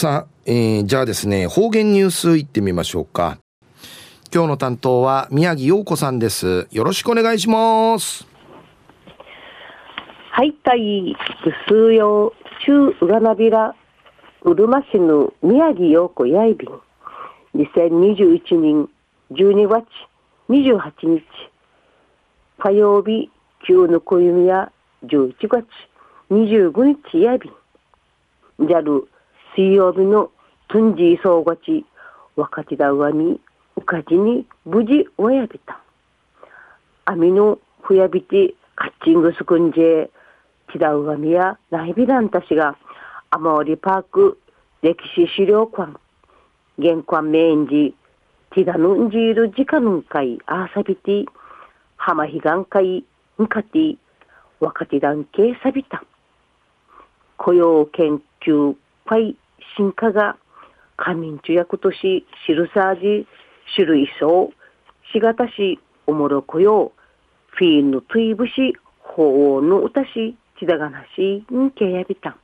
さあ、えー、じゃあですね、方言ニュースいってみましょうか。今日の担当は宮城陽子さんです。よろしくお願いします。はい、たい、うすよ、中うがなびら、うるま市の宮城陽子やいびん。2021年12月28日、火曜日、旧の小弓や11月25日やびん。じゃる、水曜日のトンジー総合地、若手だ上に、うかじに無事親びた。網のふやびて、カッチングスクンジェ、チダウガミやナイビランたちが、アマオリパーク歴史資料館、玄関メインジ、ティダヌンジールジカヌン会アーサビティ、浜彼岸会ンカティ、若手団系サビタ。雇用研究会進化が、仮眠中役とし、シルサージ、種類層、しがたし、おもろこよフィーヌトイブシ、法王の歌し、ちだがなし、んけやびた。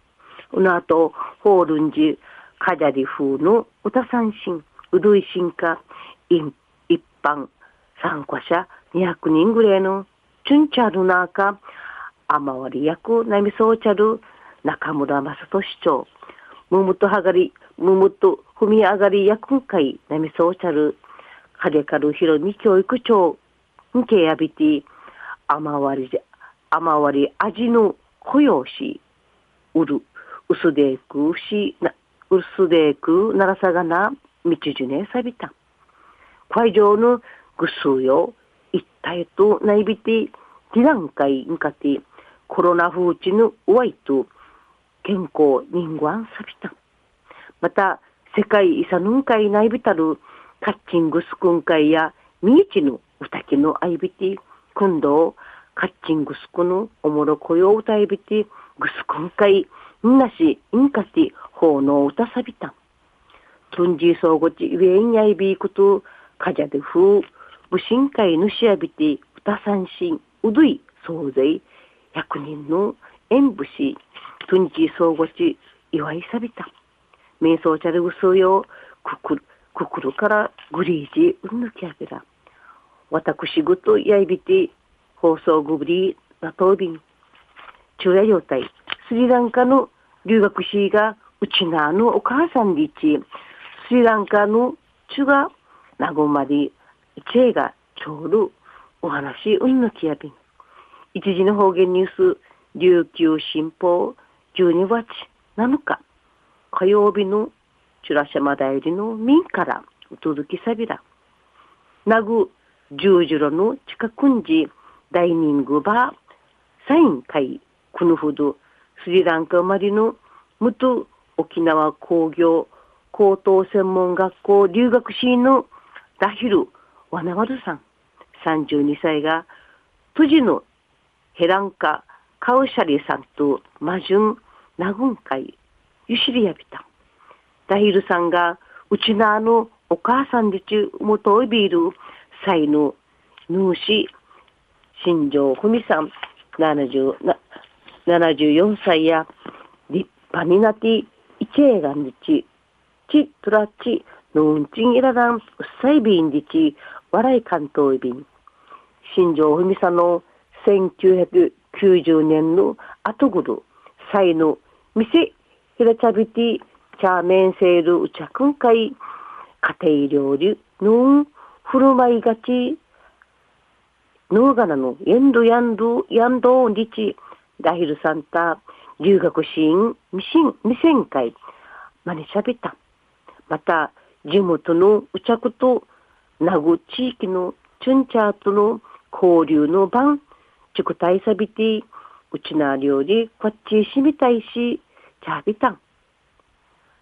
うのあと、ホールンジ、カジャリ風の歌三振、うどい進化、一般、参加者200人ぐらいの、チュンチャルナーカ、あまわり役、なみそうちゃる、中村正人市長、むむとはがり、むむと踏み上がり役会、なみそうちゃる、かれかるひろみ教育長、んけやびて、あまわりじゃ、あまわり味の雇用し、うる、うすでくし、な、うすでくならさがな、道じゅねさびた。会場のぐすうよ、一体とないびて、ディラン会にかて、コロナ風地のうわいと、健康人間さびた。また、世界遺産の会内びたる、カッチングスクン会や、ミーチの歌きのアイビティ、今度、カッチングスクのおもろこよ歌いびて、グスクン会、んなし、インカティ、ほうの歌さびた。トンジーソーゴチ、ウェインヤイビークト、カジャデフー、武神会のしやびて、歌三振、うどい、総勢、百人の演武士、トンジーソーゴチ、祝いさびた。瞑想チャルグスよ、くくる、くくるからグリージ、うんぬきやびら。私ごとやいびて、放送グブリナトービン。昼夜状態。スリランカの留学しが、うちなのお母さんでち、スリランカのちが、なごまり、いちえが、ちょうど、お話、うんぬきやびん。一時の方言ニュース、琉球新報、12月7日、火曜日のチュラシャマダイリの民からお届けさびら。なぐ、十字路の近くんじ、ダイニングバー、サイン会、くぬふど、スリランカ生まれの、むと沖縄工業高等専門学校留学シのダヒル・ワナワルさん、32歳が、プジのヘランカ・カウシャリさんとマジュン・ナグン会、ユシリヤビタ。ダヒルさんが、うちなあのお母さんでちゅ、もといびる、サイの、ヌーシ、新庄文さん、74歳や、立派になって、イチェーガンディチ、チトラチ、ノンチンイララン、ウッサイビンディチ、笑い関東便。新庄文さんの1990年の後ぐる、イの店、ひらちゃびて、チャーメンセール、うちゃくんかい、家庭料理、のん、振る舞いがち、ノーガナのヤンドヤンドヤンドリチダヒルサンタ留学シーンミシン未旋会マネシャビタまた地元のうちゃくと名護地域のチュンチャーとの交流の番チュクタイサビティうちな料理こっちしみたいしチャービタン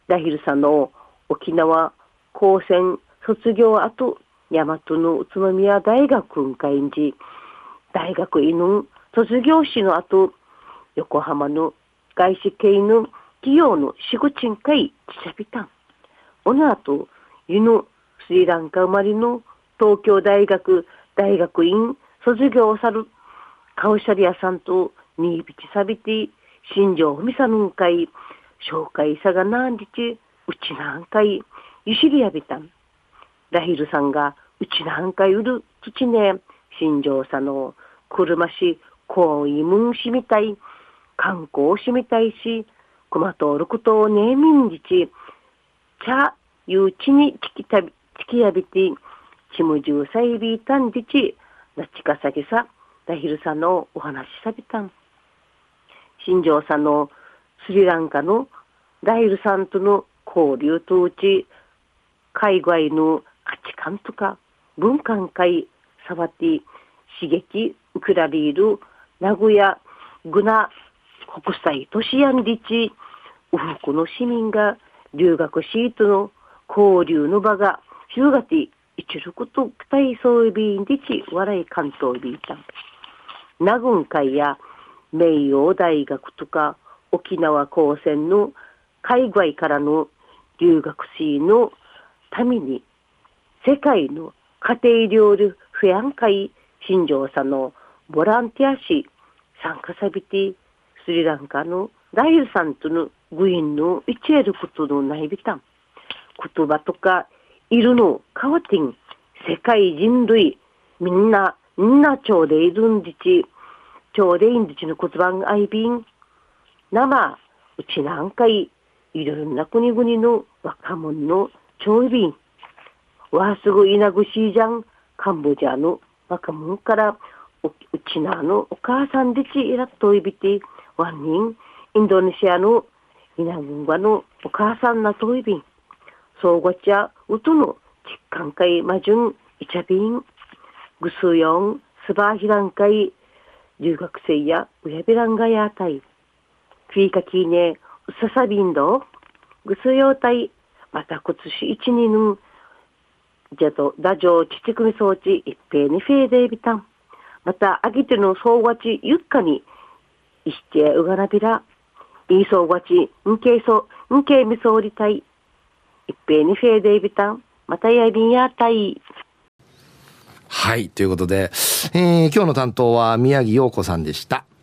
ダヒルさんの沖縄高専卒業後大和の宇都宮大学んかいんじ、大学院の卒業しの後、横浜の外資系の企業の仕事んかいちゃびたん。おの後、湯のスリランカ生まれの東京大学大学院卒業をさるカウシャリアさんとニービチサビティ新庄文さんかい紹介さがなんりちうちなんかい、ゆしりやびたん。ラヒルさんが、うちなんかいうる、土ね、新庄さんの、車し、こういむんしみたい、観光しみたいし、くまとおることをねえみんじち、ちゃ、ゆうちにちきたび、ちきやびて、ちむじゅうさいびいたんじち、なちかさぎさ、ラヒルさんのお話しさびたん。新庄さんのスリランカのラヒルさんとの交流とうち、海外の価値観とか文化会さわて刺激くらりいる名古屋グナ国際都市やんりち、ウフクの市民が留学シートの交流の場が広がって一ること期待そうびんでち笑い関東ビータン。名軍会や名誉大学とか沖縄高専の海外からの留学生のために世界の家庭料理不安会新庄さんのボランティアし参加さびてスリランカのライルさんとのグインの一えることのないびた。ん言葉とかいるの変わってん世界人類みんなみんなちょうでいるんじち。ちょうでいんじちの言葉があいびん生うちなんかいいろんな国々の若者のちょいびんわすぐいなぐしいじゃん。カンボジアの若者からうちなのお母さんでちいらっといびてワンニンインドネシアのイナグンガのお母さんなといびん。そうごちゃうとの留学生や親ベランガヤータイ、クイカキーネ、ウササビンド、グスヨータイ、また今年一二ぬ、ジャド、ダジョウ、チチクミ装置、一平にフェーデービタン。また、アギテの総ワチ、ユッカに、イシテウガナビラ、イーソーワチ、ンケイソ、ンケイミソーリタイ、一平にフェーデービタン。またヤやびんやタイ。はい、ということで、えー、今日の担当は宮城洋子さんでした。